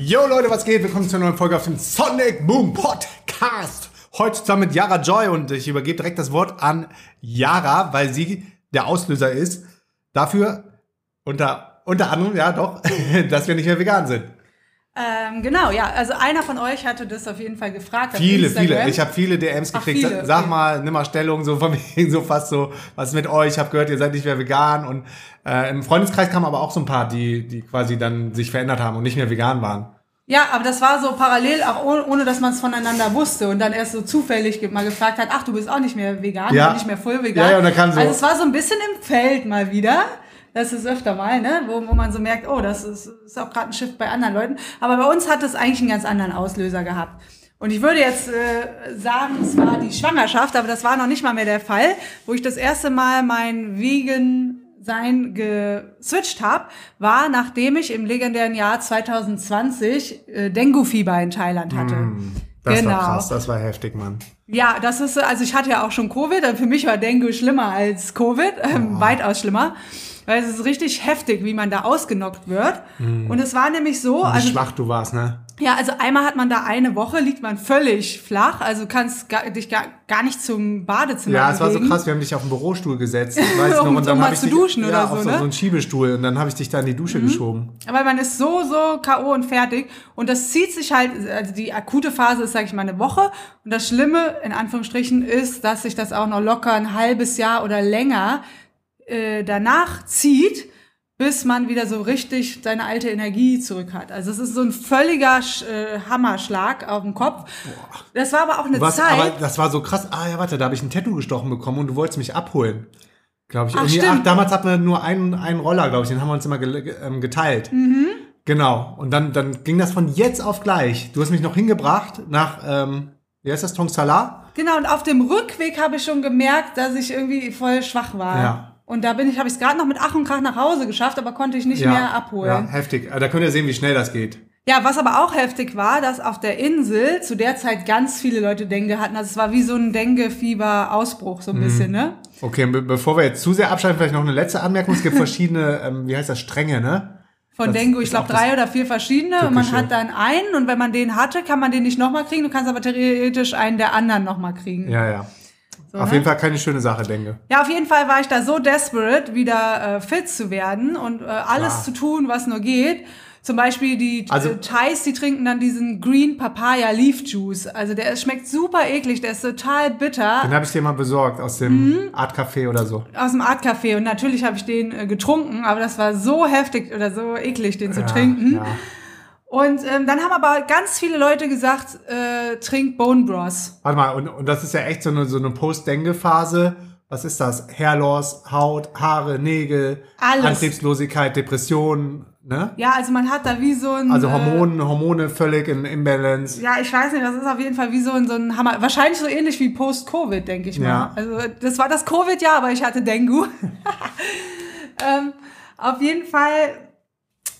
Yo Leute, was geht? Willkommen zu einer neuen Folge auf dem Sonic Boom Podcast. Heute zusammen mit Yara Joy und ich übergebe direkt das Wort an Yara, weil sie der Auslöser ist dafür, unter, unter anderem, ja doch, dass wir nicht mehr vegan sind. Ähm, genau, ja. Also einer von euch hatte das auf jeden Fall gefragt. Viele, viele. Ich habe viele DMs Ach, gekriegt. viele, Sag okay. mal, nimm mal Stellung, so von wegen, so fast so, was ist mit euch? Ich habe gehört, ihr seid nicht mehr vegan. Und äh, im Freundeskreis kamen aber auch so ein paar, die, die quasi dann sich verändert haben und nicht mehr vegan waren. Ja, aber das war so parallel, auch ohne, ohne dass man es voneinander wusste und dann erst so zufällig mal gefragt hat, ach, du bist auch nicht mehr vegan, Ja. nicht mehr voll vegan. Ja, ja, und dann kam so- Also es war so ein bisschen im Feld mal wieder. Das ist öfter mal, ne? wo, wo man so merkt, oh, das ist, ist auch gerade ein Shift bei anderen Leuten. Aber bei uns hat es eigentlich einen ganz anderen Auslöser gehabt. Und ich würde jetzt äh, sagen, es war die Schwangerschaft, aber das war noch nicht mal mehr der Fall, wo ich das erste Mal mein Vegan sein geswitcht habe, war nachdem ich im legendären Jahr 2020 äh, Dengue-Fieber in Thailand hatte. Hm, Das genau. war krass, das war heftig, Mann. Ja, das ist, also ich hatte ja auch schon Covid, und für mich war Dengue schlimmer als Covid, ähm, weitaus schlimmer. Weil es ist richtig heftig, wie man da ausgenockt wird. Und es war nämlich so, Wie also schwach du warst, ne? ja, also einmal hat man da eine Woche, liegt man völlig flach, also kannst gar, dich gar, gar nicht zum Badezimmer Ja, es war so krass, wir haben dich auf den Bürostuhl gesetzt, ich weiß Um- noch, und dann um mal ich zu dich, duschen ja, oder auf so, so, ne? so einen Schiebestuhl und dann habe ich dich da in die Dusche geschoben. Aber man ist so, so K.O. und fertig. Und das zieht sich halt, also die akute Phase ist, sage ich mal, eine Woche. Und das Schlimme, in Anführungsstrichen, ist, dass sich das auch noch locker ein halbes Jahr oder länger äh, danach zieht, bis man wieder so richtig seine alte Energie zurück hat. Also es ist so ein völliger äh, Hammerschlag auf den Kopf. Das war aber auch eine Was, Zeit. aber das war so krass. Ah ja, warte, da habe ich ein Tattoo gestochen bekommen und du wolltest mich abholen. Glaube ich. Ach, Irgendwie- stimmt. damals hatten wir nur einen, einen Roller, glaube ich, den haben wir uns immer ge- ähm, geteilt. Mhm. Genau. Und dann, dann ging das von jetzt auf gleich. Du hast mich noch hingebracht nach, ähm, wie heißt das, Tongsalar? Genau, und auf dem Rückweg habe ich schon gemerkt, dass ich irgendwie voll schwach war. Ja. Und da bin ich, habe ich es gerade noch mit Ach und Krach nach Hause geschafft, aber konnte ich nicht mehr Ja, abholen. heftig. Ah, Da könnt ihr sehen, wie schnell das geht. Ja. was aber auch heftig war, dass auf der Insel zu der Zeit ganz viele Leute Dengue hatten. Also es war wie so ein Dengue-Fieber-Ausbruch, so ein Mhm. bisschen, ne? Okay, be bevor wir jetzt zu sehr abschalten, vielleicht noch eine letzte Anmerkung. Es gibt verschiedene, ähm, wie heißt das, Stränge, ne? Von Das Dengue, ich glaube drei oder vier verschiedene. Und man hat dann einen und wenn man den hatte, kann man den nicht nochmal kriegen. Du kannst aber theoretisch einen der anderen nochmal kriegen. Ja, ja. So, Auf ne? jeden Fall keine schöne Sache, denke. Ja, auf jeden Fall war ich da so desperate, wieder äh, fit zu werden und äh, alles Klar. zu tun, was nur geht. Zum Beispiel die Also- äh, Thais, die trinken dann diesen Green Papaya Leaf Juice. Also der schmeckt super eklig, der ist total bitter Den habe ich dir mal besorgt aus dem Mhm. Art Café oder so. aus dem Art Café. Und natürlich habe ich den äh, getrunken, aber das war so heftig oder so eklig, den zu Ja, trinken. Ja. Und ähm, dann haben aber ganz viele Leute gesagt, äh, trink Bone Bros. Warte mal, und, und das ist ja echt so eine, so eine Post-Dengue-Phase. Was ist das? Hairloss, Haut, Haare, Nägel, Alles. Antriebslosigkeit, Depressionen, ne? Ja, also man hat da wie so ein... Also äh, Hormone, Hormone völlig in Imbalance. Ja, ich weiß nicht, das ist auf jeden Fall wie so ein, so ein Hammer. Wahrscheinlich so ähnlich wie Post-Covid, denke ich mal. Ja. Also das war das Covid-Jahr, aber ich hatte Dengue. ähm, auf jeden Fall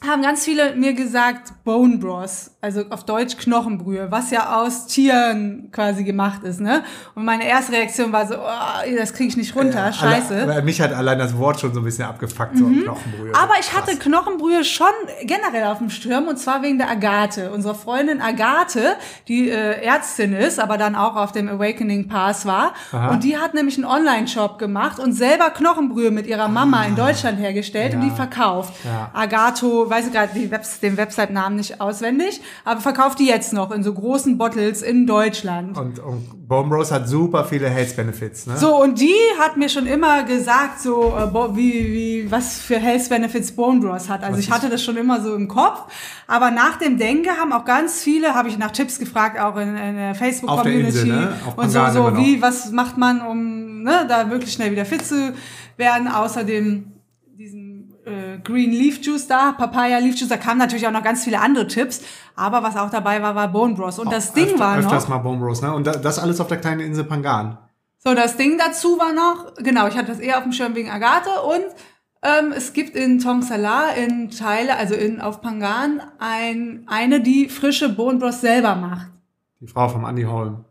haben ganz viele mir gesagt Bone Bros, also auf Deutsch Knochenbrühe, was ja aus Tieren quasi gemacht ist, ne? Und meine erste Reaktion war so, oh, das kriege ich nicht runter, scheiße. Alle, mich hat allein das Wort schon so ein bisschen abgefuckt, so Knochenbrühe. Mhm. Aber ich hatte Knochenbrühe schon generell auf dem Sturm und zwar wegen der Agathe. Unsere Freundin Agathe, die äh, Ärztin ist, aber dann auch auf dem Awakening Pass war. Aha. Und die hat nämlich einen Online-Shop gemacht und selber Knochenbrühe mit ihrer Mama in Deutschland hergestellt und Ja. die verkauft. Ja. Agatho, weiß ich gerade den Website-Namen nicht auswendig, aber verkauft die jetzt noch in so großen Bottles in Deutschland. Und, und Bone Bros hat super viele Health Benefits, ne? So, und die hat mir schon immer gesagt, so, äh, wie, wie, was für Health Benefits Bone Bros hat. Also Was ich hatte das schon immer so im Kopf. Aber nach dem Denke haben auch ganz viele, habe ich nach Tipps gefragt, auch in, in der Auf der Facebook-Community. Ne? Auf Und so, so noch. wie, was macht man, um ne, da wirklich schnell wieder fit zu werden. Außerdem diesen äh, Green Leaf Juice da, Papaya Leaf Juice, da kamen natürlich auch noch ganz viele andere Tipps. Aber was auch dabei war, war Bone Bros. Und das Ding Öfter, war noch... Öfters mal Bone Bros, ne? Und da- das alles auf der kleinen Insel Pangan. So, das Ding dazu war noch, genau, ich hatte das eher auf dem Schirm wegen Agathe und ähm, es gibt in Tongsalar in Teile, also in, auf Pangan, ein, eine, die frische Bone Broth selber macht. Die Frau vom Andy Holm.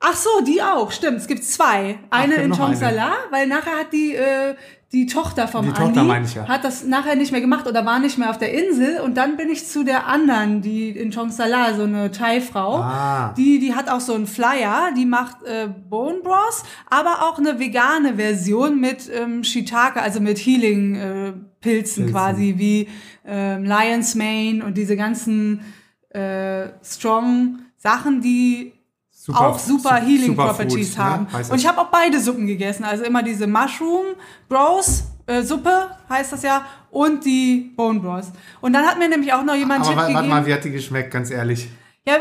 Ach so, die auch, stimmt. Es gibt zwei. Eine gibt in eine. Tongsala, weil nachher hat die, äh, die Tochter vom Die Andi, Tochter meine ich ja. hat das nachher nicht mehr gemacht oder war nicht mehr auf der Insel. Und dann bin ich zu der anderen, die in Tongsala, so eine Thai-Frau. Ah. Die, die hat auch so einen Flyer, die macht äh, Bone Bros, aber auch eine vegane Version mit ähm, Shiitake, also mit Healing-Pilzen äh, Pilzen quasi, wie ähm, Lion's Mane und diese ganzen äh, strong Sachen, die Super- auch super su- Healing Superfoods, Properties ne? haben. Heißt Und ich habe auch beide Suppen gegessen. Also immer diese Mushroom Bros äh, Suppe heißt das ja und die Bone Bros. Und dann hat mir nämlich auch noch jemand Aber Tipp warte gegeben. mal, wie hat die geschmeckt, ganz ehrlich? Ja,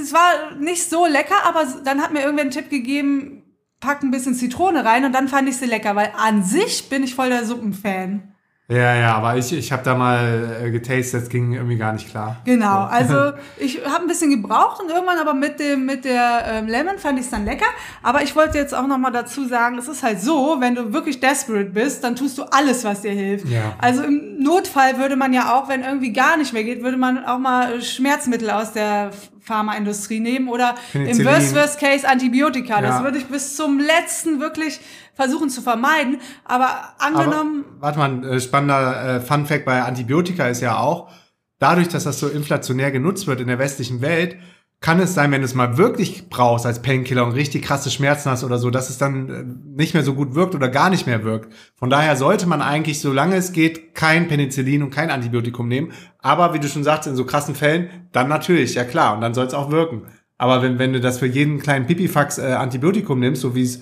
es war nicht so lecker, aber dann hat mir irgendwer einen Tipp gegeben, pack ein bisschen Zitrone rein und dann fand ich sie lecker, weil an sich bin ich voll der Suppenfan. Ja, ja, aber ich, ich habe da mal äh, getastet, das ging irgendwie gar nicht klar. Genau, also ich habe ein bisschen gebraucht und irgendwann aber mit dem mit der ähm, Lemon fand ich es dann lecker. Aber ich wollte jetzt auch noch mal dazu sagen, es ist halt so, wenn du wirklich desperate bist, dann tust du alles, was dir hilft. Ja. Also im Notfall würde man ja auch, wenn irgendwie gar nicht mehr geht, würde man auch mal Schmerzmittel aus der Pharmaindustrie nehmen oder im. Worst Worst Case Antibiotika. Das Ja. würde ich bis zum letzten wirklich versuchen zu vermeiden. Aber angenommen, Aber, warte mal, äh, spannender äh, Fun Fact bei Antibiotika ist ja auch, dadurch, dass das so inflationär genutzt wird in der westlichen Welt, kann es sein, wenn du es mal wirklich brauchst als Painkiller und richtig krasse Schmerzen hast oder so, dass es dann äh, nicht mehr so gut wirkt oder gar nicht mehr wirkt. Von daher sollte man eigentlich, solange es geht, kein Penicillin und kein Antibiotikum nehmen. Aber wie du schon sagst, in so krassen Fällen, dann natürlich, ja klar, und dann soll es auch wirken. Aber wenn, wenn du das für jeden kleinen Pipifax äh, Antibiotikum nimmst, so wie es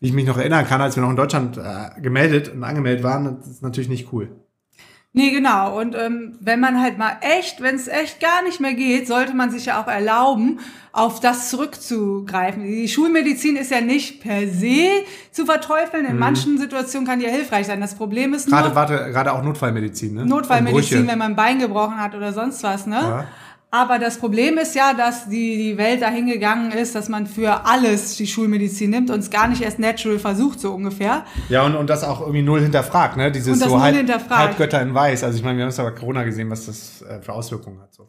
wie ich mich noch erinnern kann, als wir noch in Deutschland äh, gemeldet und angemeldet waren, das ist natürlich nicht cool. Nee, genau. Und ähm, wenn man halt mal echt, wenn es echt gar nicht mehr geht, sollte man sich ja auch erlauben, auf das zurückzugreifen. Die Schulmedizin ist ja nicht per se zu verteufeln. In manchen Situationen kann die ja hilfreich sein. Das Problem ist nur Gerade, warte, gerade auch Notfallmedizin, ne? Notfallmedizin, wenn man ein Bein gebrochen hat oder sonst was, ne? Ja. Aber das Problem ist ja, dass die, die Welt dahin gegangen ist, dass man für alles die Schulmedizin nimmt und es gar nicht erst natural versucht, so ungefähr. Ja, und, und das auch irgendwie null hinterfragt, ne? Dieses so halb. Halbgötter in Weiß. Also ich meine, wir haben es aber Corona gesehen, was das äh, für Auswirkungen hat. So.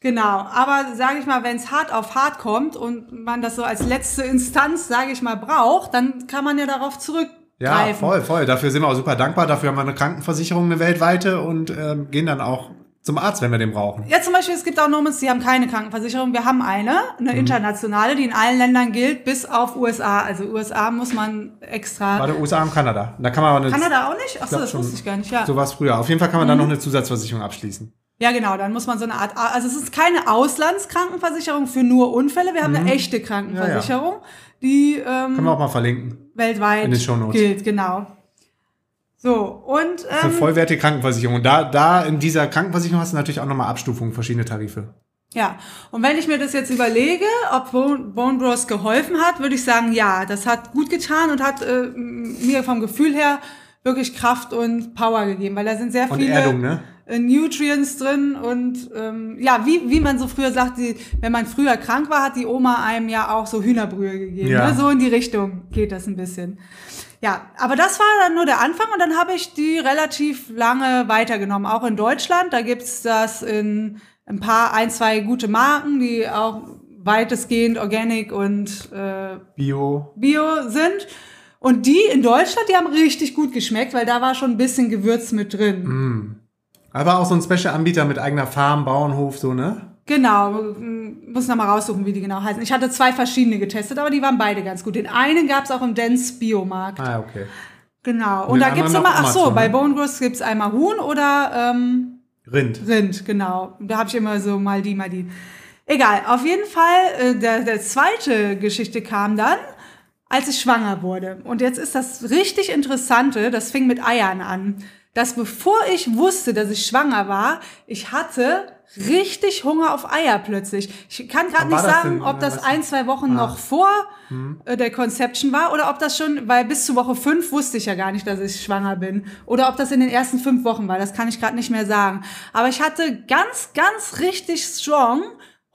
Genau, aber sage ich mal, wenn es hart auf hart kommt und man das so als letzte Instanz, sage ich mal, braucht, dann kann man ja darauf zurückgreifen. Ja, voll, voll. Dafür sind wir auch super dankbar. Dafür haben wir eine Krankenversicherung, eine weltweite und ähm, gehen dann auch zum Arzt, wenn wir den brauchen. Ja, zum Beispiel, es gibt auch Nomens, die haben keine Krankenversicherung. Wir haben eine, eine Mhm. internationale, die in allen Ländern gilt, bis auf USA. Also USA muss man extra. Warte, USA und Kanada. Da kann man aber eine, Kanada auch nicht? Achso, das wusste ich gar nicht, ja. so war es früher. Auf jeden Fall kann man dann noch eine Zusatzversicherung abschließen. Ja, genau, dann muss man so eine Art, also es ist keine Auslandskrankenversicherung für nur Unfälle. Wir haben eine echte Krankenversicherung, die ähm, Mhm. Können wir auch mal verlinken. weltweit in den Shownotes. gilt, genau. So, und ähm, vollwertige Krankenversicherung. Und da, da in dieser Krankenversicherung hast du natürlich auch nochmal Abstufungen, verschiedene Tarife. ja, und wenn ich mir das jetzt überlege, ob Bone, Bros geholfen hat, würde ich sagen, ja, das hat gut getan und hat äh, mir vom Gefühl her wirklich Kraft und Power gegeben, weil da sind sehr Und viele Erdung, ne? äh, Nutrients drin und ähm, ja, wie, wie man so früher sagt, die, wenn man früher krank war, hat die Oma einem ja auch so Hühnerbrühe gegeben. Ja. Ne? So in die Richtung geht das ein bisschen. Ja, aber das war dann nur der Anfang und dann habe ich die relativ lange weitergenommen, auch in Deutschland. Da gibt's das in ein paar, ein, zwei gute Marken, die auch weitestgehend organic und äh, Bio. Bio sind. Und die in Deutschland, die haben richtig gut geschmeckt, weil da war schon ein bisschen Gewürz mit drin. Aber auch so ein Special-Anbieter mit eigener Farm, Bauernhof, so, ne? Genau, muss noch mal raussuchen, wie die genau heißen. Ich hatte zwei verschiedene getestet, aber die waren beide ganz gut. Den einen gab's auch im Dance Biomarkt. Ah, okay. Genau. Und Und da gibt's anderen immer, ach so, Amazon, bei ne? Bone Growth gibt's einmal Huhn oder ähm, Rind. Rind, genau. Da habe ich immer so mal die, mal die. Egal, auf jeden Fall, äh, der, der zweite Geschichte kam dann, als ich schwanger wurde. Und jetzt ist das richtig Interessante, das fing mit Eiern an. Dass bevor ich wusste, dass ich schwanger war, ich hatte richtig Hunger auf Eier plötzlich. Ich kann gerade nicht das sagen, ob das Was- ein, zwei Wochen noch vor äh, der Conception war oder ob das schon, weil bis zu Woche fünf wusste ich ja gar nicht, dass ich schwanger bin. Oder ob das in den ersten fünf Wochen war, das kann ich gerade nicht mehr sagen. Aber ich hatte ganz, ganz richtig strong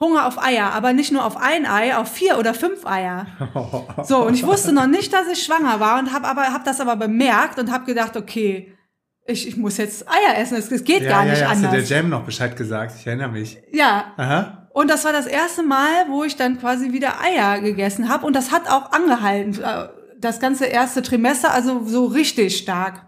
Hunger auf Eier, aber nicht nur auf ein Ei, auf vier oder fünf Eier. So, und ich wusste noch nicht, dass ich schwanger war und habe aber hab das aber bemerkt und habe gedacht, okay, ich, ich muss jetzt Eier essen, es, es geht gar nicht ja, hast du anders. der Jam noch Bescheid gesagt? Ich erinnere mich. Ja, Aha. Und das war das erste Mal, wo ich dann quasi wieder Eier gegessen habe. Und das hat auch angehalten. äh, Das ganze erste Trimester, also so richtig stark.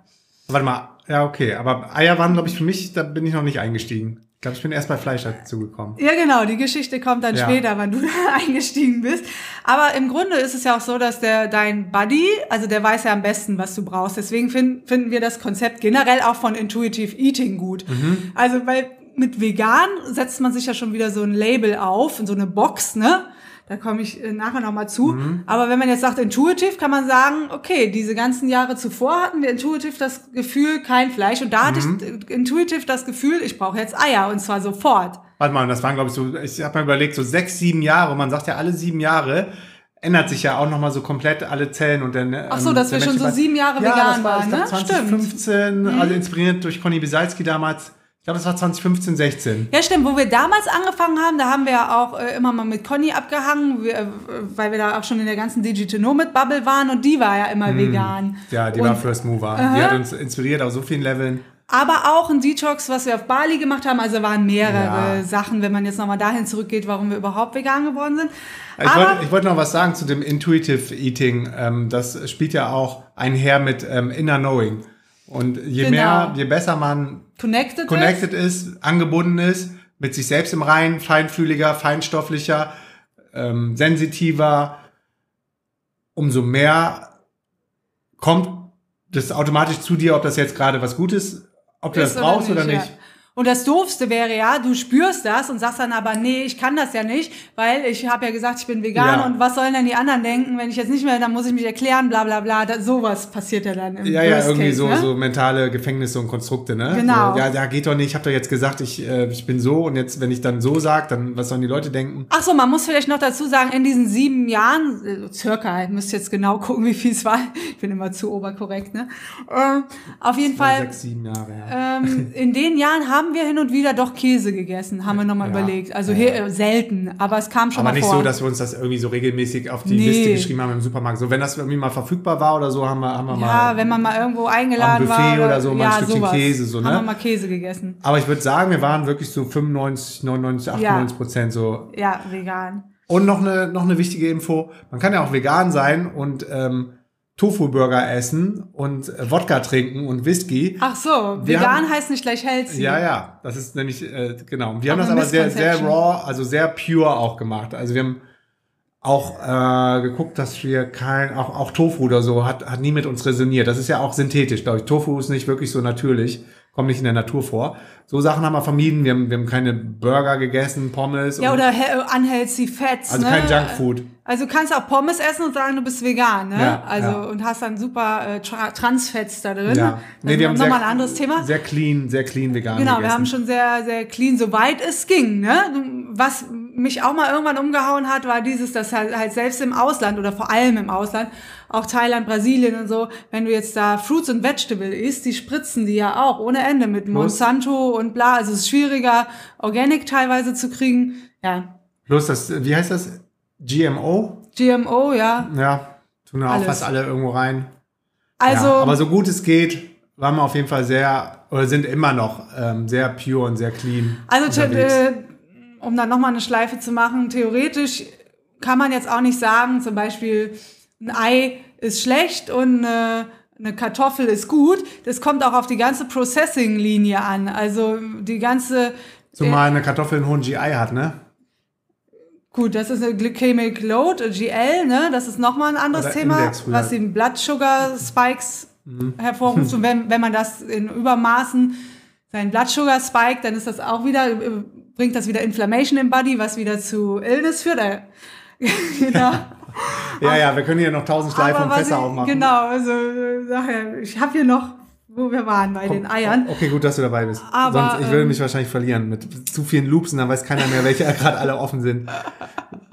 Warte mal, ja, okay. Aber Eier waren, glaube ich, für mich, da bin ich noch nicht eingestiegen. Ich glaube, ich bin erst bei Fleisch dazu gekommen. Ja, genau, die Geschichte kommt dann Ja. später, wann du da eingestiegen bist. Aber im Grunde ist es ja auch so, dass der dein Buddy, also der weiß ja am besten, was du brauchst. Deswegen finden finden wir das Konzept generell auch von Intuitive Eating gut. Mhm. Also, weil mit vegan setzt man sich ja schon wieder so ein Label auf, in so eine Box, ne? Da komme ich äh, nachher nochmal zu. Mhm. Aber wenn man jetzt sagt intuitiv, kann man sagen, okay, diese ganzen Jahre zuvor hatten wir intuitiv das Gefühl, kein Fleisch. Und da hatte Mhm. ich äh, intuitiv das Gefühl, ich brauche jetzt Eier und zwar sofort. Warte mal, das waren, glaube ich, so, ich habe mir überlegt, so sechs, sieben Jahre. Und man sagt ja, alle sieben Jahre ändert sich ja auch nochmal so komplett alle Zellen und dann. Ach so, dass der wir schon so sieben Jahre ja, vegan das war, waren, glaub, ne? Stimmt. Mhm. 2015, also inspiriert durch Conny Bisalski damals. Ich glaube, das war 2015, 16. Ja, stimmt. Wo wir damals angefangen haben, da haben wir ja auch äh, immer mal mit Conny abgehangen, wir, äh, weil wir da auch schon in der ganzen Digital Nomad Bubble waren und die war ja immer vegan. Ja, die und, war First Mover. Die hat uns inspiriert auf so vielen Leveln. Aber auch ein Detox, was wir auf Bali gemacht haben. Also waren mehrere Ja. Sachen, wenn man jetzt nochmal dahin zurückgeht, warum wir überhaupt vegan geworden sind. Ich wollte ich wollte noch was sagen zu dem Intuitive Eating. Ähm, das spielt ja auch einher mit ähm, Inner Knowing. Und je Genau. mehr, je besser man connected, connected ist, angebunden ist, mit sich selbst im Reinen, feinfühliger, feinstofflicher, ähm, sensitiver, umso mehr kommt das automatisch zu dir, ob das jetzt gerade was Gutes, ob du ist das brauchst oder nicht. Ja. Und das Doofste wäre ja, du spürst das und sagst dann aber, nee, ich kann das ja nicht, weil ich habe ja gesagt, ich bin vegan Ja. und was sollen denn die anderen denken, wenn ich jetzt nicht mehr, dann muss ich mich erklären, bla bla bla. Da, sowas passiert ja dann im Ja, ja, irgendwie Case, so, ne? so mentale Gefängnisse und Konstrukte, ne? Genau. So, ja, ja, geht doch nicht. Ich habe doch jetzt gesagt, ich, äh, ich bin so und jetzt, wenn ich dann so sag, dann was sollen die Leute denken? Ach so, man muss vielleicht noch dazu sagen, in diesen sieben Jahren, äh, circa, ich müsste jetzt genau gucken, wie viel es war. Ich bin immer zu oberkorrekt, ne? Ähm, auf jeden Fall, Sechs, sieben Jahre, ja. ähm, in den Jahren haben wir hin und wieder doch Käse gegessen, haben wir nochmal Ja. überlegt. Also Ja. hier, äh, selten, aber es kam schon Aber mal nicht vor. so, dass wir uns das irgendwie so regelmäßig auf die Nee. Liste geschrieben haben im Supermarkt. So, wenn das irgendwie mal verfügbar war oder so, haben wir, haben wir ja, mal. wenn man mal irgendwo eingeladen am Buffet war. oder so mal ein ja, Stückchen sowas. Käse, so, ne? Haben wir mal Käse gegessen. Aber ich würde sagen, wir waren wirklich so 95, 99, 98 Prozent so. Ja, vegan. Und noch eine, noch eine wichtige Info. Man kann ja auch vegan sein und ähm, Tofu-Burger essen und äh, Wodka trinken und Whisky. Ach so, Wir vegan haben- heißt nicht gleich healthy. Ja, ja, das ist nämlich, äh, genau. Wir haben Auch das aber sehr, sehr raw, also sehr pure auch gemacht. Also wir haben auch äh, geguckt, dass wir kein, auch, auch Tofu oder so hat, hat nie mit uns resoniert. Das ist ja auch synthetisch, glaube ich. Tofu ist nicht wirklich so natürlich, kommt nicht in der Natur vor. So Sachen haben wir vermieden. Wir haben, wir haben keine Burger gegessen, Pommes. Ja, oder he- unhealthy fats, also ne? kein Junkfood. Also du kannst auch Pommes essen und sagen, du bist vegan, ne? Ja, also ja. und hast dann super äh, Tra Transfets da drin. Ja. Das ist haben nochmal ein anderes Thema. Sehr clean, sehr clean vegan Genau, wir gegessen. haben schon sehr, sehr clean, soweit es ging. Ne? Was mich auch mal irgendwann umgehauen hat, war dieses, dass halt, halt selbst im Ausland oder vor allem im Ausland, auch Thailand, Brasilien und so, wenn du jetzt da Fruits und Vegetable isst, die spritzen die ja auch ohne Ende mit Monsanto und bla. Also es ist schwieriger, Organic teilweise zu kriegen. Ja, Bloß das, wie heißt das? GMO? GMO, ja. Ja, tun da auch fast alle irgendwo rein. Also, ja, aber so gut es geht, waren wir auf jeden Fall sehr, oder sind immer noch ähm, sehr pure und sehr clean. Also, unterwegs. Um dann nochmal eine Schleife zu machen, theoretisch kann man jetzt auch nicht sagen, zum Beispiel ein Ei ist schlecht und eine Kartoffel ist gut. Das kommt auch auf die ganze Processing-Linie an. Also die ganze, Zumal eine Kartoffel einen hohen GI hat, ne? gut, das ist eine Glycemic Load, GL, ne? Das ist nochmal ein anderes Oder Thema, Index was den Blood Sugar Spikes hervorruft. Und wenn, wenn man das in Übermaßen seinen Blood Sugar spiked, dann ist das auch wieder, äh, bringt das wieder Inflammation im Body, was wieder zu Illness führt. Äh, genau. Ja, ja, wir können hier noch tausend Schleifen und Fässer aufmachen. Genau, also äh, ich habe hier noch, wo wir waren bei den Eiern. Okay, gut, dass du dabei bist. Aber, Sonst, ich würde ähm, mich wahrscheinlich verlieren mit zu vielen Loops und dann weiß keiner mehr, welche gerade alle offen sind.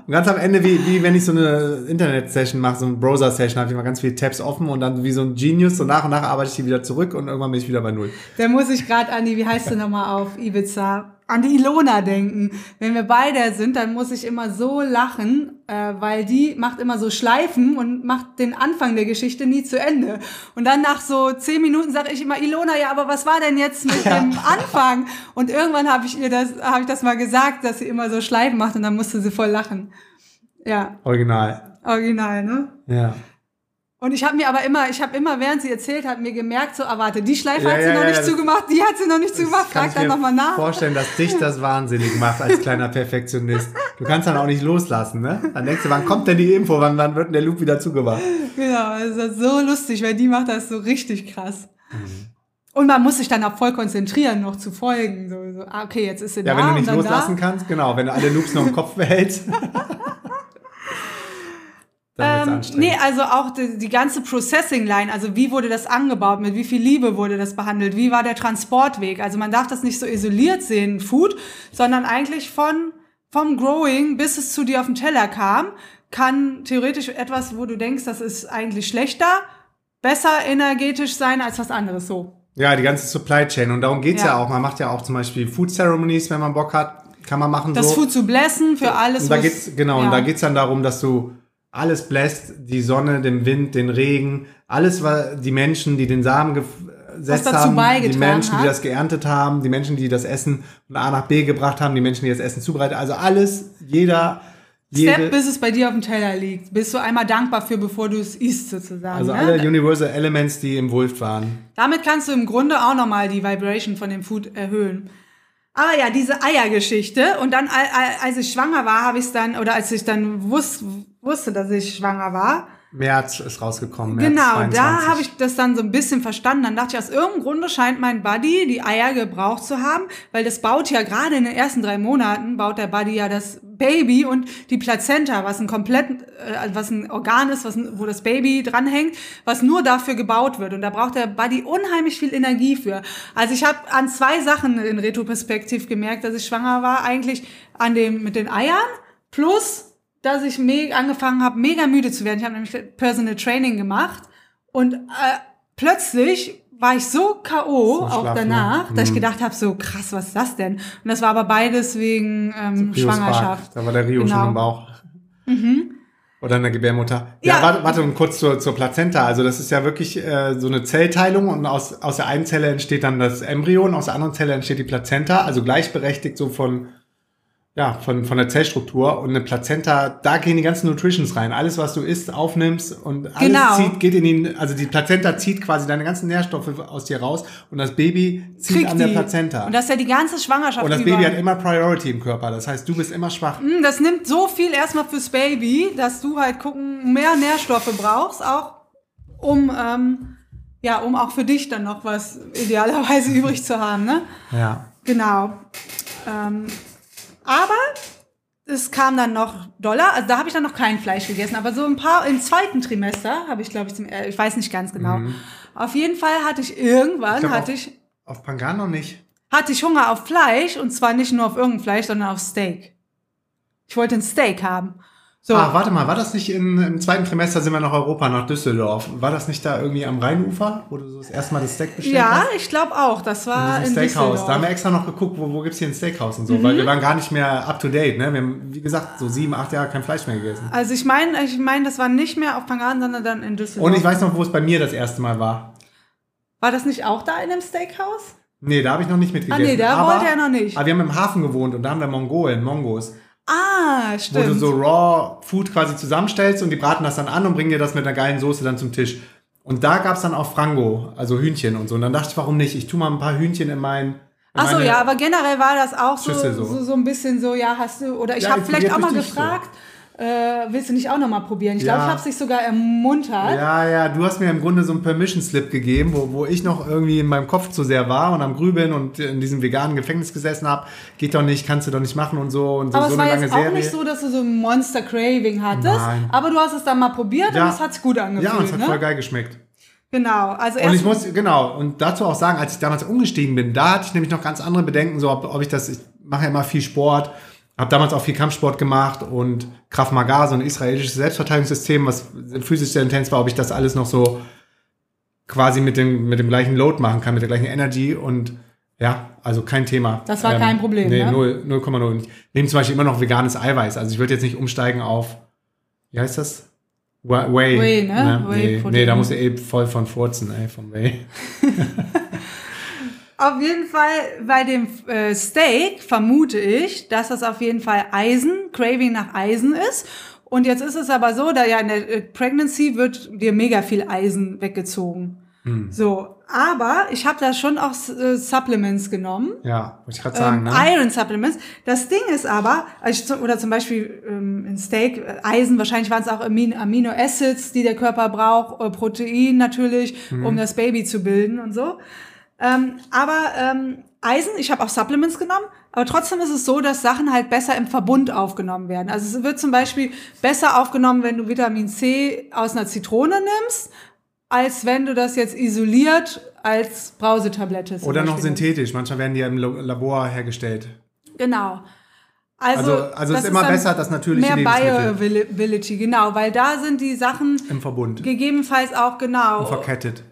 Und ganz am Ende, wie, wie wenn ich so eine Internet-Session mache, so eine Browser-Session, habe ich immer ganz viele Tabs offen und dann wie so ein Genius, so nach und nach arbeite ich die wieder zurück und irgendwann bin ich wieder bei Null. Da muss ich gerade an die, wie heißt sie nochmal auf Ibiza? An die Ilona denken. Wenn wir beide sind, dann muss ich immer so lachen, äh, weil die macht immer so Schleifen und macht den Anfang der Geschichte nie zu Ende. Und dann nach so zehn Minuten sage ich immer, Ilona, ja, aber was war denn jetzt mit Ja. dem Anfang? Und irgendwann habe ich ihr das, habe ich das mal gesagt, dass sie immer so Schleifen macht und dann musste sie voll lachen. Ja, Original. original, ne? Ja. Und ich habe mir aber immer, ich habe immer, während sie erzählt hat, mir gemerkt, so, erwarte, die Schleife Ja, hat sie ja, noch ja, nicht zugemacht, die hat sie noch nicht zugemacht, Kann frag ich dann mir nochmal nach. vorstellen, dass dich das wahnsinnig macht als kleiner Perfektionist. Du kannst dann auch nicht loslassen, ne? Dann denkst du, wann kommt denn die Info? Wann, wann wird denn der Loop wieder zugemacht? Genau, das ist so lustig, weil die macht das so richtig krass. Mhm. Und man muss sich dann auch voll konzentrieren, noch zu folgen. So, so ah, okay, jetzt ist sie Ja, da wenn du nicht loslassen da. kannst, genau, wenn du alle Loops noch im Kopf behältst. Ähm, nee, also auch die, die ganze Processing-Line, also wie wurde das angebaut, mit wie viel Liebe wurde das behandelt, wie war der Transportweg. Also man darf das nicht so isoliert sehen, Food, sondern eigentlich von vom Growing, bis es zu dir auf den Teller kam, kann theoretisch etwas, wo du denkst, das ist eigentlich schlechter, besser energetisch sein als was anderes so. Ja, die ganze Supply Chain. Und darum geht's ja. Ja. auch. Man macht ja auch zum Beispiel Food Ceremonies, wenn man Bock hat. Kann man machen Das so. Food zu blessen für alles, und da geht's, genau, ja. und da geht's dann darum, dass du alles bläst, die Sonne, den Wind, den Regen, alles, was die Menschen, die den Samen gesetzt haben, die Menschen, die hat. das geerntet haben, die Menschen, die das Essen von A nach B gebracht haben, die Menschen, die das Essen zubereitet, also alles, jeder, Step, jede, bis es bei dir auf dem Teller liegt. Bist du einmal dankbar für, bevor du es isst, sozusagen. also ne? alle Universal Elements, die im Wulft waren. Damit kannst du im Grunde auch nochmal die Vibration von dem Food erhöhen. Aber ja, diese Eiergeschichte. Und dann, al- al- als ich schwanger war, habe ich es dann, oder als ich dann wus wusste, dass ich schwanger war, März ist rausgekommen. März Genau, 22. da habe ich das dann so ein bisschen verstanden. Dann dachte ich, aus irgendeinem Grunde scheint mein Buddy die Eier gebraucht zu haben, weil das baut ja gerade in den ersten drei Monaten, baut der Buddy ja das Baby und die Plazenta, was ein komplett, äh, was ein Organ ist, was, ein- wo das Baby dranhängt, was nur dafür gebaut wird. Und da braucht der Buddy unheimlich viel Energie für. Also ich habe an zwei Sachen in Retroperspektiv gemerkt, dass ich schwanger war, eigentlich an dem mit den Eiern plus dass ich me angefangen habe, mega müde zu werden. Ich habe nämlich Personal Training gemacht und äh, plötzlich war ich so K.O. Auch schlaff, danach, ne? dass ich Mhm. gedacht habe, so krass, was ist das denn? Und das war aber beides wegen ähm, Schwangerschaft. Da war der Rio Genau. schon im Bauch. Oder in der Gebärmutter. Ja, Ja. warte, warte und kurz zur, zur Plazenta. Also das ist ja wirklich äh, so eine Zellteilung und aus, aus der einen Zelle entsteht dann das Embryon, aus der anderen Zelle entsteht die Plazenta, also gleichberechtigt so von, ja, von, von der Zellstruktur. Und eine Plazenta, da gehen die ganzen Nutritions rein. Alles, was du isst, aufnimmst und alles Genau. zieht, geht in die, also die Plazenta zieht quasi deine ganzen Nährstoffe aus dir raus und das Baby zieht Kriegt an der die. Plazenta. Und das ist ja die ganze Schwangerschaft Und das über. Baby hat immer Priority im Körper. Das heißt, du bist immer schwach. Mm, Das nimmt so viel erstmal fürs Baby, dass du halt gucken, mehr Nährstoffe brauchst, auch um, ähm, ja, um auch für dich dann noch was idealerweise übrig zu haben, ne? Ja. Genau. Ähm, aber es kam dann noch Dollar, also da habe ich dann noch kein Fleisch gegessen, aber so ein paar im zweiten Trimester habe ich, glaube ich, zum, äh, ich weiß nicht ganz genau. Auf jeden Fall hatte ich irgendwann, Ich glaub, hatte auf- ich, Auf Pangan noch nicht. hatte ich Hunger auf Fleisch und zwar nicht nur auf irgendein Fleisch, sondern auf Steak. Ich wollte ein Steak haben. So. Ah, warte mal, war das nicht in, im zweiten Trimester sind wir nach Europa, nach Düsseldorf? War das nicht da irgendwie am Rheinufer, wo du so das erste Mal das Steak bestellt ja, hast? ich glaube auch. Das war In in, Steakhouse. Da haben wir extra noch geguckt, wo, wo gibt's hier ein Steakhouse und so, Mhm. weil wir waren gar nicht mehr up to date, ne? Wir haben, wie gesagt, so sieben, acht Jahre kein Fleisch mehr gegessen. Also ich meine, ich meine, das war nicht mehr auf Pangan, sondern dann in Düsseldorf. Und ich weiß noch, wo es bei mir das erste Mal war. war das nicht auch da in dem Steakhouse? Nee, da habe ich noch nicht mitgegessen. Ah, nee, da aber, wollte er noch nicht. Aber wir haben im Hafen gewohnt und da haben wir Mongolen, Mongos. Ah, Wo stimmt. du so Raw Food quasi zusammenstellst und die braten das dann an und bringen dir das mit einer geilen Soße dann zum Tisch. Und da gab's dann auch Frango, also Hühnchen und so. Und dann dachte ich, warum nicht? Ich tu mal ein paar Hühnchen in mein. In Ach so, ja, aber generell war das auch so, so. so. So, ein bisschen so, ja, hast du, oder ich Ja, habe ich vielleicht auch mal richtig so. Äh, willst du nicht auch noch mal probieren? Ich Ja. glaube, ich habe dich sogar ermuntert. Ja, ja, du hast mir im Grunde so einen Permission Slip gegeben, wo, wo ich noch irgendwie in meinem Kopf zu sehr war und am Grübeln und in diesem veganen Gefängnis gesessen habe. Geht doch nicht, kannst du doch nicht machen und so und so, Aber so es war jetzt auch Serie. nicht so, dass du so ein Monster Craving hattest. Nein. Aber du hast es dann mal probiert Ja. und es hat sich gut angefühlt. ja, und es hat ne? voll geil geschmeckt. Genau. Also Und ich muss, genau, und dazu auch sagen, als ich damals umgestiegen bin, da hatte ich nämlich noch ganz andere Bedenken, so ob, ob ich das, ich mache ja immer viel Sport, habe damals auch viel Kampfsport gemacht und Krav Maga, so ein israelisches Selbstverteidigungssystem, was physisch sehr intens war, ob ich das alles noch so quasi mit dem, mit dem gleichen Load machen kann, mit der gleichen Energy und Ja, also kein Thema. Das war kein Problem, Nee, ne? 0, 0,0. Ich nehme zum Beispiel immer noch veganes Eiweiß. Also ich würde jetzt nicht umsteigen auf, wie heißt das? Whey. Whey, ne? Whey nee, nee, da muss er eh voll von furzen, ey, vom Whey. Auf jeden Fall bei dem äh, Steak vermute ich, dass das auf jeden Fall Eisen, Craving nach Eisen ist. Und jetzt ist es aber so, da ja in der äh, Pregnancy wird dir mega viel Eisen weggezogen. Hm. So, aber ich habe da schon auch äh, Supplements genommen. Ja, wollte ich gerade sagen, ähm, ne? Iron Supplements. Das Ding ist aber, also ich, oder zum Beispiel ähm, in Steak, äh, Eisen, wahrscheinlich waren es auch Amin Amino Acids, die der Körper braucht, äh, Protein natürlich, Mhm. um das Baby zu bilden und so. Ähm, aber ähm, Eisen, ich habe auch Supplements genommen, aber trotzdem ist es so, dass Sachen halt besser im Verbund aufgenommen werden. Also es wird zum Beispiel besser aufgenommen, wenn du Vitamin C aus einer Zitrone nimmst, als wenn du das jetzt isoliert als Brausetablette Oder noch Beispiel nimmst. synthetisch. Manchmal werden die ja im Labor hergestellt. Genau. Also, Also, also es ist immer besser, das natürliche Mehr Lebensmittel Bioavailability, genau, weil da sind die Sachen im Verbund. gegebenenfalls auch genau Verkettet.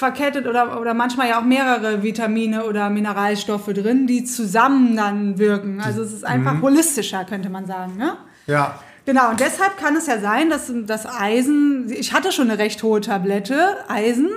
Verkettet oder, oder manchmal ja auch mehrere Vitamine oder Mineralstoffe drin, die zusammen dann wirken. Also es ist einfach Mhm. holistischer, könnte man sagen. Ne? Ja. Genau, und deshalb kann es ja sein, dass das Eisen, ich hatte schon eine recht hohe Tablette Eisen,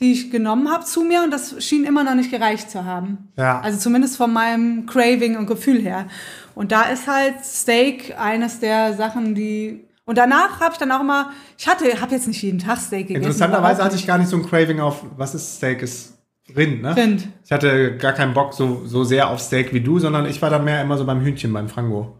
die ich genommen habe zu mir und das schien immer noch nicht gereicht zu haben. Ja. Also zumindest von meinem Craving und Gefühl her. Und da ist halt Steak eines der Sachen, die und danach habe ich dann auch immer, ich hatte, habe jetzt nicht jeden Tag Steak gegessen. Interessanterweise hatte ich gar nicht so ein Craving auf, was ist Steak? Ist Rind, ne? Rind. Ich hatte gar keinen Bock so, so sehr auf Steak wie du, sondern ich war da mehr immer so beim Hühnchen, beim Frango.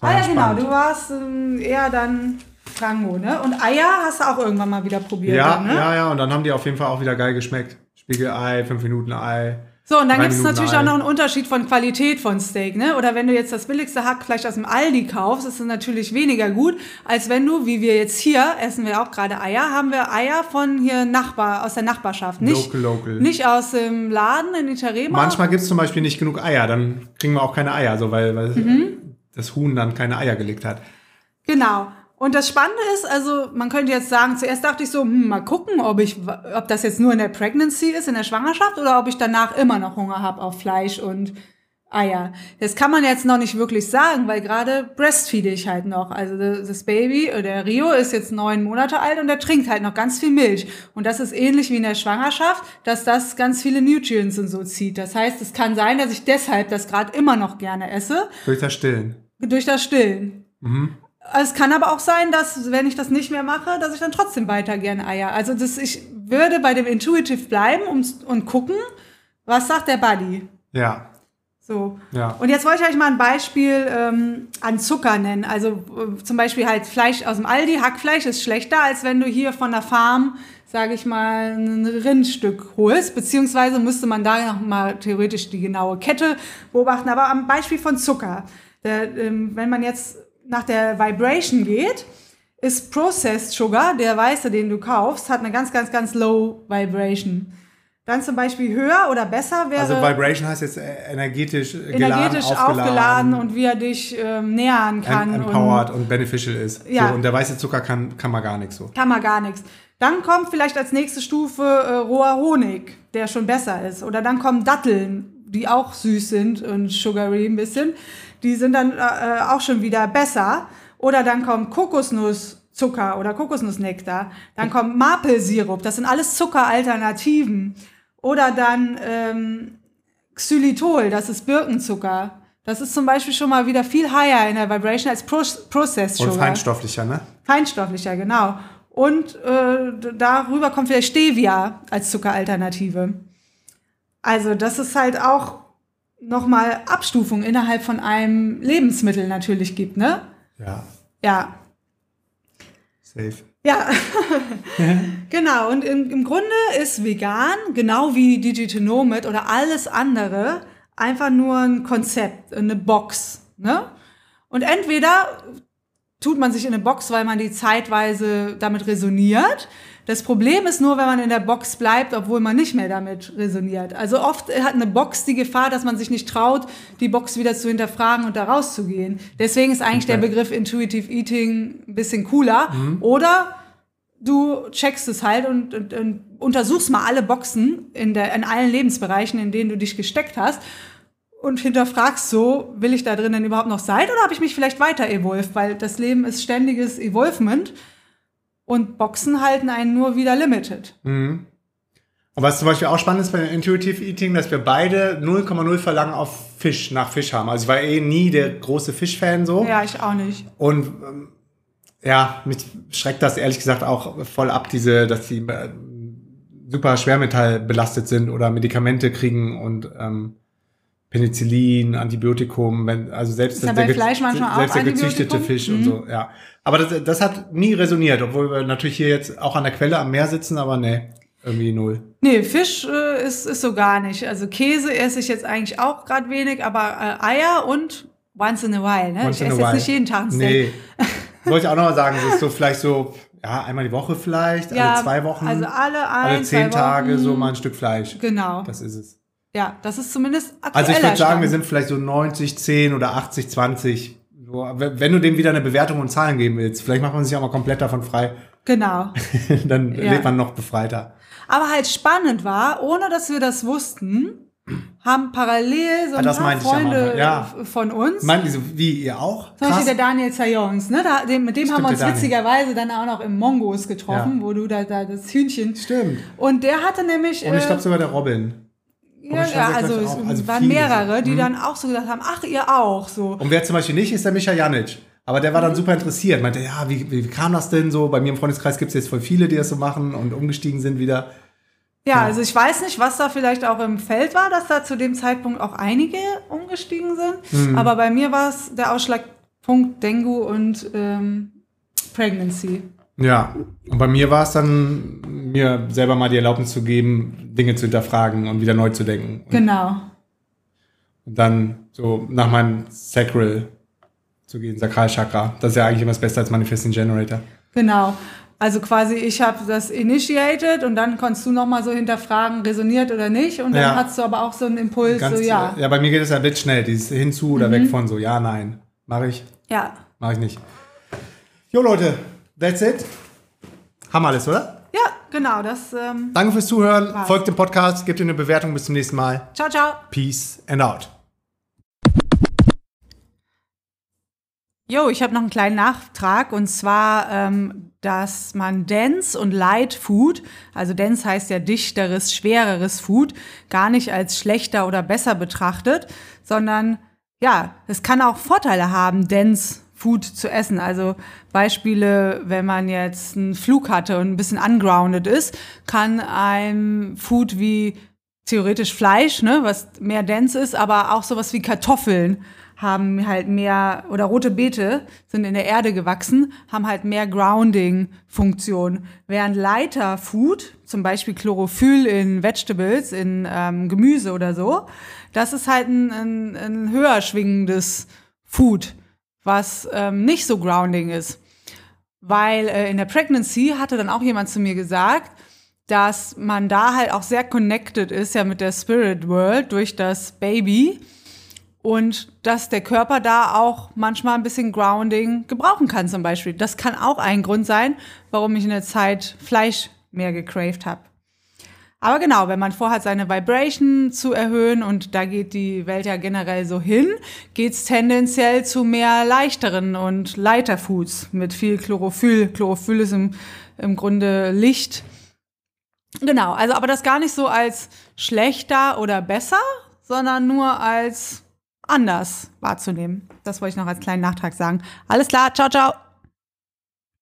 Ah ja, genau. spannend. Du warst ähm, eher dann Frango, ne? Und Eier hast du auch irgendwann mal wieder probiert. Ja, dann, ne? ja, ja, und dann haben die auf jeden Fall auch wieder geil geschmeckt. Spiegelei, 5 Minuten Ei. So, und dann gibt es natürlich auch noch einen Unterschied von Qualität von Steak, ne? Oder wenn du jetzt das billigste Hackfleisch aus dem Aldi kaufst, ist es natürlich weniger gut, als wenn du, wie wir jetzt hier, essen wir auch gerade Eier, haben wir Eier von hier Nachbar, aus der Nachbarschaft. Nicht, Local, local. nicht aus dem Laden in Itarema. Manchmal gibt es zum Beispiel nicht genug Eier, dann kriegen wir auch keine Eier, so weil, weil Mhm. das Huhn dann keine Eier gelegt hat. Genau. Und das Spannende ist, also man könnte jetzt sagen, zuerst dachte ich so, hm, mal gucken, ob ich, ob das jetzt nur in der Pregnancy ist, in der Schwangerschaft, oder ob ich danach immer noch Hunger habe auf Fleisch und Eier. Das kann man jetzt noch nicht wirklich sagen, weil gerade breastfeede ich halt noch. Also das Baby, äh, der Rio ist jetzt neun Monate alt und der trinkt halt noch ganz viel Milch. Und das ist ähnlich wie in der Schwangerschaft, dass das ganz viele Nutrients und so zieht. Das heißt, es kann sein, dass ich deshalb das gerade immer noch gerne esse, Durch das Stillen. durch das Stillen. Es kann aber auch sein, dass, wenn ich das nicht mehr mache, dass ich dann trotzdem weiter gerne Eier. Also das, ich würde bei dem Intuitive bleiben und, und gucken, was sagt der Buddy. Ja. So. Ja. Und jetzt wollte ich euch mal ein Beispiel ähm, an Zucker nennen. Also äh, zum Beispiel halt Fleisch aus dem Aldi. Hackfleisch ist schlechter, als wenn du hier von der Farm, sage ich mal, ein Rindstück holst. Beziehungsweise müsste man da noch mal theoretisch die genaue Kette beobachten. Aber am Beispiel von Zucker. Der, ähm, wenn man jetzt nach der Vibration geht, ist Processed Sugar, der weiße, den du kaufst, hat eine ganz, ganz, ganz low Vibration. Dann zum Beispiel höher oder besser wäre Also Vibration heißt jetzt äh, energetisch, geladen, energetisch aufgeladen, aufgeladen, und wie er dich ähm, nähern kann. em- empowered und, beneficial ist. Ja. So, und der weiße Zucker kann, kann man gar nichts so. Und kann man gar nichts. Dann kommt vielleicht als nächste Stufe äh, roher Honig, der schon besser ist. Oder dann kommen Datteln, die auch süß sind und sugary ein bisschen. Die sind dann äh, auch schon wieder besser. Oder dann kommt Kokosnusszucker oder Kokosnussnektar. Dann kommt Maplesirup. Das sind alles Zuckeralternativen. Oder dann ähm, Xylitol, das ist Birkenzucker. Das ist zum Beispiel schon mal wieder viel higher in der Vibration als Pro Processed Und Sugar. feinstofflicher, ne? Feinstofflicher, genau. Und äh, darüber kommt vielleicht Stevia als Zuckeralternative. Also das ist halt auch nochmal Abstufung innerhalb von einem Lebensmittel natürlich gibt, ne? Ja, Ja, safe. ja, genau. Und im, im Grunde ist vegan, genau wie Digital Nomad oder alles andere, einfach nur ein Konzept, eine Box. Ne? Und entweder tut man sich in eine Box, weil man die zeitweise damit resoniert. Das Problem ist nur, wenn man in der Box bleibt, obwohl man nicht mehr damit resoniert. Also oft hat eine Box die Gefahr, dass man sich nicht traut, die Box wieder zu hinterfragen und da rauszugehen. Deswegen ist eigentlich der Okay. Begriff Intuitive Eating ein bisschen cooler. Oder du checkst es halt und, und, und untersuchst mal alle Boxen in, der, in allen Lebensbereichen, in denen du dich gesteckt hast und hinterfragst so, will ich da drinnen überhaupt noch sein oder habe ich mich vielleicht weiter evolved? Weil das Leben ist ständiges Evolvement und Boxen halten einen nur wieder limited. Mhm. Und was zum Beispiel auch spannend ist bei Intuitive Eating, dass wir beide 0,0 Verlangen auf Fisch, nach Fisch haben. Also ich war eh nie der große Fischfan so. Ja, ich auch nicht. Und ähm, ja, mich schreckt das ehrlich gesagt auch voll ab, diese, dass die äh, super Schwermetall belastet sind oder Medikamente kriegen und ähm, Penicillin, Antibiotikum, wenn, also selbst, ja der, Fleisch manchmal auch selbst der gezüchtete? Fisch und Mhm. so, ja. Aber das, das hat nie resoniert, obwohl wir natürlich hier jetzt auch an der Quelle am Meer sitzen, aber nee, irgendwie null. Nee, Fisch äh, ist, ist so gar nicht. Also Käse esse ich jetzt eigentlich auch gerade wenig, aber äh, Eier und once in a while. Ne? Once ich esse jetzt nicht jeden Tag ein Steak. Nee. Wollte ich auch noch mal sagen, es ist so vielleicht so, ja, einmal die Woche vielleicht, alle zwei Wochen, Also alle ein, alle zehn Tage so mal ein Stück Fleisch. Genau. Das ist es. Ja, das ist zumindest aktueller Also ich würde sagen, Stand. wir sind vielleicht so 90, 10 oder 80, 20. So, wenn du dem wieder eine Bewertung und Zahlen geben willst, vielleicht macht man sich auch mal komplett davon frei, Genau. dann Ja. lebt man noch befreiter. Aber halt spannend war, ohne dass wir das wussten, haben parallel so Ah, ein das paar Freunde ja. f- von uns. Die so, wie ihr auch? Zum Beispiel der Daniel Zayons, ne? Da, dem, mit dem Stimmt, haben wir uns witzigerweise dann auch noch im Mongos getroffen, Ja. wo du da, da das Hühnchen. Stimmt. Und der hatte nämlich. Und ich äh, glaube sogar der Robin. Ja, ja, also es. Also waren mehrere, die Mhm. dann auch so gesagt haben, ach, ihr auch so. Und wer zum Beispiel nicht, ist der Micha Janic. Aber der war Mhm. dann super interessiert. Meinte, ja, wie, wie kam das denn so? Bei mir im Freundeskreis gibt es jetzt voll viele, die das so machen und umgestiegen sind wieder. Ja, also ich weiß nicht, was da vielleicht auch im Feld war, dass da zu dem Zeitpunkt auch einige umgestiegen sind. Mhm. Aber bei mir war es der Ausschlagpunkt Dengue und ähm, Pregnancy. Ja, und bei mir war es dann, mir selber mal die Erlaubnis zu geben, Dinge zu hinterfragen und wieder neu zu denken. Und Genau. dann so nach meinem Sacral zu gehen, Sakralchakra. Das ist ja eigentlich immer das Beste als Manifesting Generator. Genau. Also quasi, ich habe das initiated und dann konntest du nochmal so hinterfragen, resoniert oder nicht. Und dann Ja. hast du aber auch so einen Impuls, Ganz, so ja. ja, bei mir geht es ja blitzschnell, dieses hinzu oder Mhm. weg von so, ja, nein. Mache ich, Ja. mache ich nicht. Jo Leute, that's it. Haben wir alles, oder? Ja, genau. Das. Ähm, Danke fürs Zuhören. War's. Folgt dem Podcast, gebt ihm eine Bewertung. Bis zum nächsten Mal. ciao, ciao. Peace and out. Jo, ich habe noch einen kleinen Nachtrag und zwar, ähm, dass man Dense und Light Food, also Dense heißt ja dichteres, schwereres Food, gar nicht als schlechter oder besser betrachtet, sondern ja, es kann auch Vorteile haben, Dense Food zu essen. Also Beispiele, wenn man jetzt einen Flug hatte und ein bisschen ungrounded ist, kann ein Food wie theoretisch Fleisch, ne, was mehr dense ist, aber auch sowas wie Kartoffeln haben halt mehr, oder rote Beete sind in der Erde gewachsen, haben halt mehr Grounding-Funktion. Während Lighter Food, zum Beispiel Chlorophyll in Vegetables, in ähm, Gemüse oder so, das ist halt ein, ein, ein höher schwingendes Food, was ähm, nicht so grounding ist. Weil äh, in der Pregnancy hatte dann auch jemand zu mir gesagt, dass man da halt auch sehr connected ist, ja mit der Spirit World durch das Baby und dass der Körper da auch manchmal ein bisschen Grounding gebrauchen kann zum Beispiel. Das kann auch ein Grund sein, warum ich in der Zeit Fleisch mehr gecraved habe. Aber genau, wenn man vorhat, seine Vibration zu erhöhen, und da geht die Welt ja generell so hin, geht's tendenziell zu mehr leichteren und lighter Foods mit viel Chlorophyll. Chlorophyll ist im, im Grunde Licht. Genau, also aber das gar nicht so als schlechter oder besser, sondern nur als anders wahrzunehmen. Das wollte ich noch als kleinen Nachtrag sagen. Alles klar, ciao, ciao.